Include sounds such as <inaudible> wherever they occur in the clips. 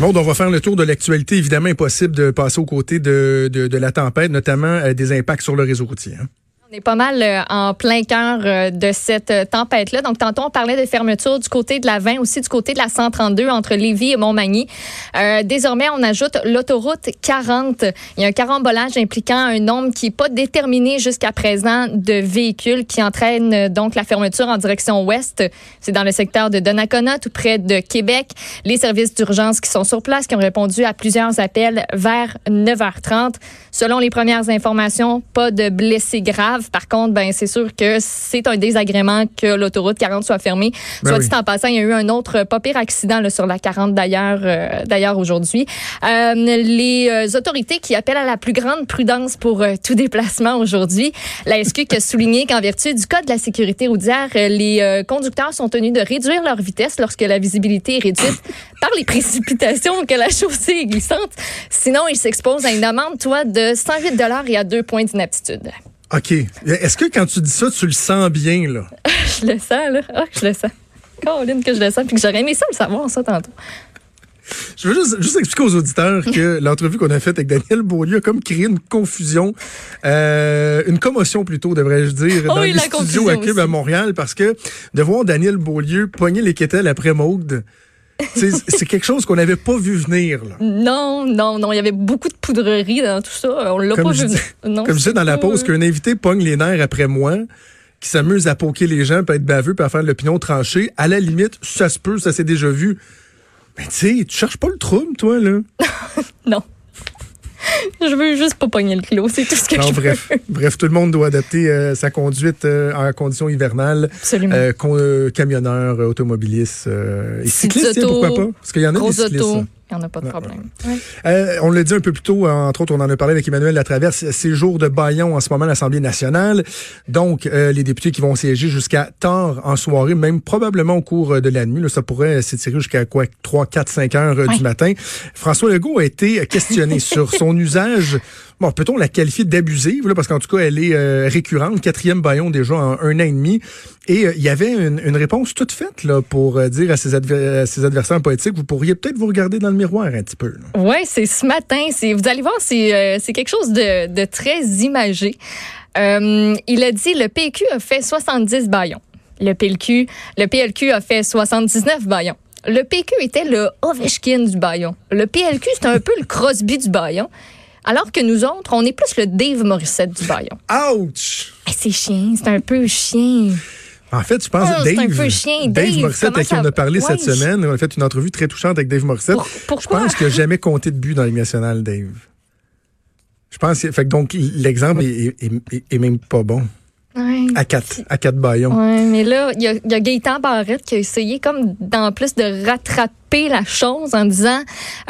Bon, on va faire le tour de l'actualité. Évidemment, impossible de passer aux côtés de, de, la tempête, notamment euh, des impacts sur le réseau routier. Hein. On est pas mal euh, en plein cœur euh, de cette euh, tempête-là. Donc, tantôt, on parlait de fermeture du côté de la 20, aussi du côté de la 132 entre Lévis et Montmagny. Euh, désormais, on ajoute l'autoroute 40. Il y a un carambolage impliquant un nombre qui n'est pas déterminé jusqu'à présent de véhicules qui entraînent donc la fermeture en direction ouest. C'est dans le secteur de Donnacona, tout près de Québec. Les services d'urgence qui sont sur place, qui ont répondu à plusieurs appels vers 9h30. Selon les premières informations, pas de blessés graves. Par contre, ben c'est sûr que c'est un désagrément que l'autoroute 40 soit fermée. Ben soit oui. dit en passant, il y a eu un autre pas pire accident là, sur la 40 d'ailleurs euh, d'ailleurs aujourd'hui. Euh, les euh, autorités qui appellent à la plus grande prudence pour euh, tout déplacement aujourd'hui. La SQ qui a souligné qu'en vertu du code de la sécurité routière, euh, les euh, conducteurs sont tenus de réduire leur vitesse lorsque la visibilité est réduite <laughs> par les précipitations ou que la chaussée est glissante. Sinon, ils s'exposent à une amende, toi, de 108 dollars et à deux points d'inaptitude. OK. Est-ce que quand tu dis ça, tu le sens bien, là? <laughs> Je le sens, là. Ah, je le sens. Caroline, que je le sens, puis que j'aurais aimé ça le savoir, ça, tantôt. Je veux juste, juste expliquer aux auditeurs que <laughs> l'entrevue qu'on a faite avec Daniel Beaulieu a comme créé une confusion, euh, une commotion plutôt, devrais-je dire, <laughs> Oh dans oui, les studios à Cube à. Montréal parce que de voir Daniel Beaulieu pogner les quételles après Maude, c'est quelque chose qu'on n'avait pas vu venir. Là. Non, non, non. Il y avait beaucoup de poudrerie dans tout ça. On l'a pas vu. Comme je disais dans la pause, qu'un invité pogne les nerfs après moi, qui s'amuse à poker les gens, peut être baveux, peut faire de l'opinion tranchée, à la limite, ça se peut, ça s'est déjà vu. Mais tu sais, tu cherches pas le trouble, toi, là. <laughs> Non. <laughs> Je veux juste pas pogner le kilo, c'est tout ce que Non, je bref, veux. bref, tout le monde doit adapter euh, sa conduite euh, en conditions hivernales. Absolument. Euh, euh, camionneurs, automobilistes et cyclistes, autos, pourquoi pas? Parce qu'il y en a des cyclistes. auto, hein. Il n'y en a pas de Ouais, problème. Ouais. Euh, on l'a dit un peu plus tôt, entre autres, on en a parlé avec Emmanuel Latraverse, c'est jour de baillon en ce moment à l'Assemblée nationale. Donc, euh, les députés qui vont siéger jusqu'à tard en soirée, même probablement au cours euh, de la nuit, là, ça pourrait s'étirer jusqu'à quoi 3, 4, 5 heures euh, Ouais. du matin. François Legault a été questionné <laughs> sur son usage. Bon, peut-on la qualifier d'abusive, parce qu'en tout cas, elle est euh, récurrente, quatrième baillon déjà en un an et demi. Et euh, il y avait une, réponse toute faite là, pour euh, dire à ses, adver- à ses adversaires politiques, vous pourriez peut-être vous regarder dans le miroir un petit peu. Oui, c'est ce matin. Vous allez voir, c'est, quelque chose de, de très imagé. Il a dit le PQ a fait 70 baillons. Le PLQ, le PLQ a fait 79 baillons. Le PQ était le Ovechkin du baillon. Le PLQ, c'est un peu le Crosby du baillon. Alors que nous autres, on est plus le Dave Morissette du baillon. Ouch! C'est chien, c'est un peu chien. En fait, je pense que c'est Dave, un peu chien. Dave, Dave, Morissette, à qui on a parlé Ouais. cette semaine, on a fait une entrevue très touchante avec Dave Morissette. Pour- je pourquoi? pense qu'il n'a jamais compté de but dans les nationale, Dave. Je pense que, fait que donc l'exemple est, est- est- est même pas bon. Ouais. À quatre, à quatre baillons. Ouais, mais là, il y a, y a Gaëtan Barrette qui a essayé comme d'en plus de rattraper la chose en disant,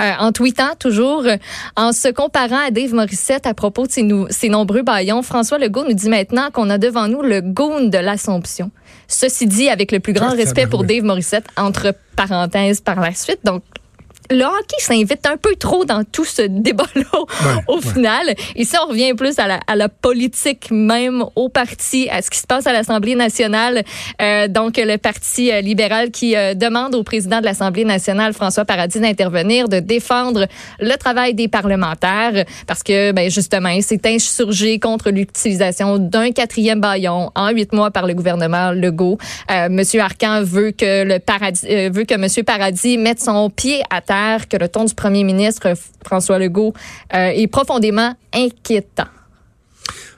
euh, en tweetant toujours, euh, en se comparant à Dave Morissette à propos de ses, ses nombreux baillons, François Legault nous dit maintenant qu'on a devant nous le goon de l'Assomption. Ceci dit, avec le plus grand Ah, respect pour. Dave Morissette, entre parenthèses par la suite. Donc, le hockey s'invite un peu trop dans tout ce débat-là au ouais. final. Ici, on revient plus à la, à la politique même, au parti, à ce qui se passe à l'Assemblée nationale. Euh, donc, le Parti libéral qui euh, demande au président de l'Assemblée nationale, François Paradis, d'intervenir, de défendre le travail des parlementaires, parce que, ben, justement, il s'est insurgé contre l'utilisation d'un quatrième baillon en huit mois par le gouvernement Legault. Euh, Monsieur Arcan veut que le paradis, euh, veut que Monsieur Paradis mette son pied à terre, que le ton du premier ministre François Legault euh, est profondément inquiétant.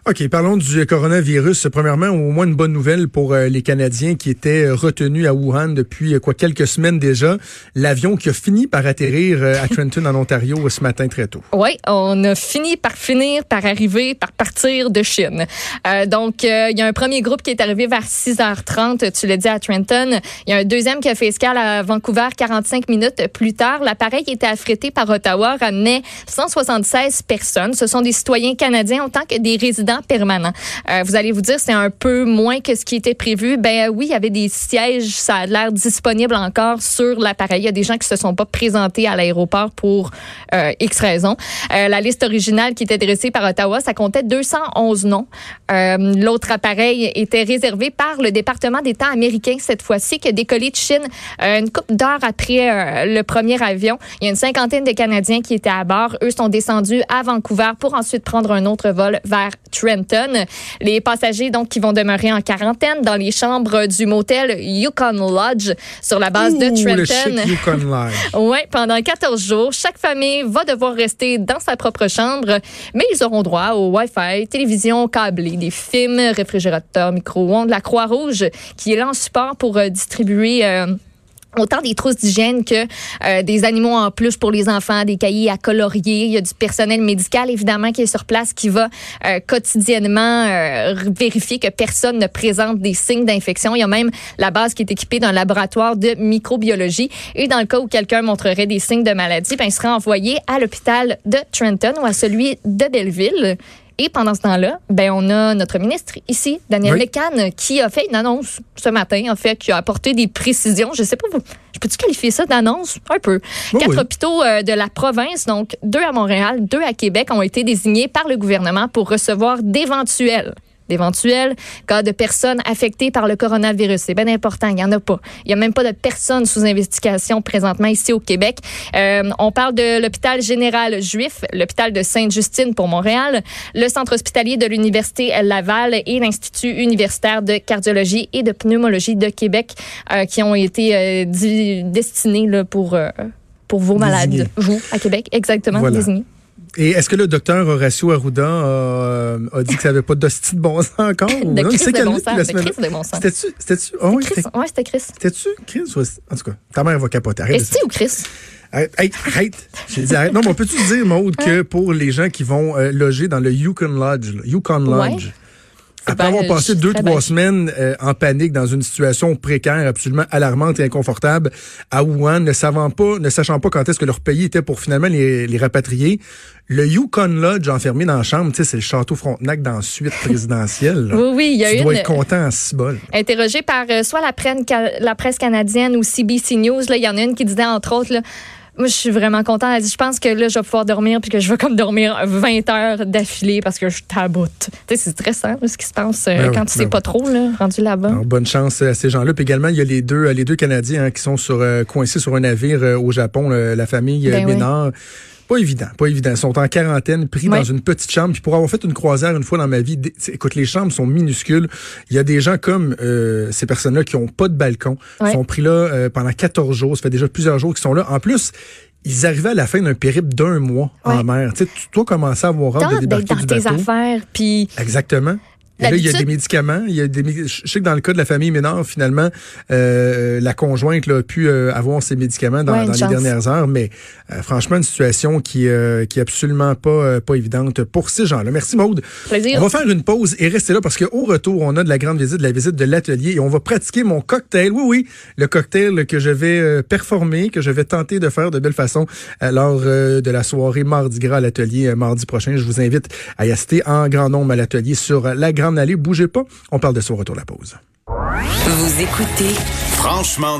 OK, parlons du coronavirus. Premièrement, au moins une bonne nouvelle pour euh, les Canadiens qui étaient euh, retenus à Wuhan depuis euh, quoi quelques semaines déjà. L'avion qui a fini par atterrir à Trenton en Ontario ce matin très tôt. Oui, on a fini par finir, par arriver, par partir de Chine. Donc, il y a un premier groupe qui est arrivé vers 6h30, tu l'as dit, à Trenton. Il y a un deuxième qui a fait escale à Vancouver 45 minutes plus tard. L'appareil qui était affrété par Ottawa ramenait 176 personnes. Ce sont des citoyens canadiens autant que des résidents permanent. Euh, vous allez vous dire, c'est un peu moins que ce qui était prévu. Ben oui, il y avait des sièges, ça a l'air disponible encore sur l'appareil. Il y a des gens qui se sont pas présentés à l'aéroport pour euh, X raisons. Euh, la liste originale qui était dressée par Ottawa, ça comptait 211 noms. Euh, L'autre appareil était réservé par le département d'État américain cette fois-ci, qui a décollé de Chine euh, une couple d'heures après euh, le premier avion. Il y a une cinquantaine de Canadiens qui étaient à bord. Eux sont descendus à Vancouver pour ensuite prendre un autre vol vers Trenton. Les passagers donc qui vont demeurer en quarantaine dans les chambres du motel Yukon Lodge sur la base Ouh, de le Trenton. chic Yukon Lodge. <laughs> Oui, pendant 14 jours, chaque famille va devoir rester dans sa propre chambre, mais ils auront droit au Wi-Fi, télévision câblée, des films, réfrigérateur, micro-ondes, la Croix-Rouge qui est là en support pour euh, distribuer euh, autant des trousses d'hygiène que euh, des animaux en plus pour les enfants, des cahiers à colorier. Il y a du personnel médical, évidemment, qui est sur place, qui va euh, quotidiennement euh, vérifier que personne ne présente des signes d'infection. Il y a même la base qui est équipée d'un laboratoire de microbiologie. Et dans le cas où quelqu'un montrerait des signes de maladie, ben, il sera envoyé à l'hôpital de Trenton ou à celui de Belleville. Et pendant ce temps-là, ben on a notre ministre ici, Daniel Oui. Lecan, qui a fait une annonce ce matin, en fait, qui a apporté des précisions. Je sais pas, vous, je peux-tu qualifier ça d'annonce? Un peu. Oui, Quatre oui. hôpitaux euh, de la province, donc deux à Montréal, deux à Québec, ont été désignés par le gouvernement pour recevoir d'éventuels d'éventuels cas de personnes affectées par le coronavirus. C'est bien important, il n'y en a pas. Il n'y a même pas de personnes sous investigation présentement ici au Québec. Euh, on parle de l'hôpital général juif, l'hôpital de Sainte-Justine pour Montréal, le centre hospitalier de l'Université Laval et l'Institut universitaire de cardiologie et de pneumologie de Québec euh, qui ont été euh, destinés là, pour, euh, pour vos malades. Vous, à Québec, exactement, Voilà. désignés. Et est-ce que le docteur Horacio Arruda a, a dit que ça n'avait pas d'hostie de bon sens encore? ou De non? S'est de bon sens. semaine. crise de bon sens. C'était-tu? C'était-tu? Ah oui, Chris, c'était- ouais, c'était Chris. C'était-tu Chris? ou- En tout cas, ta mère va capoter. Arrête Est-ce ou Chris? Arrête, arrête. J'ai dit arrête. Non, mais on peut-tu dire, Maude, que pour les gens qui vont euh, loger dans le Yukon Lodge, là, Yukon Ouais. Après Ben, avoir passé deux, trois bien. semaines euh, en panique dans une situation précaire, absolument alarmante et inconfortable à Wuhan, ne savant pas, ne sachant pas quand est-ce que leur pays était pour finalement les, les rapatrier, le Yukon Lodge enfermé dans la chambre, tu sais, c'est le château Frontenac dans la suite présidentielle. là. <laughs> Oui, oui, il y a tu une. dois être content en cibole. interrogé par euh, soit la, prenne- la presse canadienne ou CBC News. Là, il y en a une qui disait entre autres. Là, moi, je suis vraiment contente. Elle dit, je pense que là, je vais pouvoir dormir puis que je vais comme dormir 20 heures d'affilée parce que je taboute. Tu sais, c'est stressant ce qui se passe euh, Ben oui, quand tu sais ben pas trop là, rendu là-bas. Bonne chance à ces gens-là. Puis également, il y a les deux, euh, les deux Canadiens hein, qui sont sur, euh, coincés sur un navire euh, au Japon, la famille Ben oui. Pas évident, pas évident. Ils sont en quarantaine, pris dans une petite chambre. Puis pour avoir fait une croisière une fois dans ma vie, écoute, les chambres sont minuscules. Il y a des gens comme euh, ces personnes-là qui ont pas de balcon, Ouais. sont pris là euh, pendant 14 jours. Ça fait déjà plusieurs jours qu'ils sont là. En plus, ils arrivaient à la fin d'un périple d'un mois en mer. Tu sais, tu dois commencer à avoir hâte de d'être débarquer dans du tes affaires, puis Exactement. Et là, il y a des médicaments. Il y a des, je sais que dans le cas de la famille Ménard, finalement, euh, la conjointe là, a pu euh, avoir ses médicaments dans, Ouais, une dans les dernières heures, mais euh, franchement, une situation qui, euh, qui est absolument pas, euh, pas évidente pour ces gens-là. Merci Maude. plaisir. On va faire une pause et rester là parce qu'au retour, on a de la grande visite, la visite de l'atelier et on va pratiquer mon cocktail. Oui, oui, le cocktail que je vais euh, performer, que je vais tenter de faire de belle façon euh, lors euh, de la soirée Mardi Gras à l'atelier euh, mardi prochain. Je vous invite à y assister en grand nombre à l'atelier sur euh, la Grande Allée. Bougez pas, on parle de ça au retour de la pause. Vous écoutez Franchement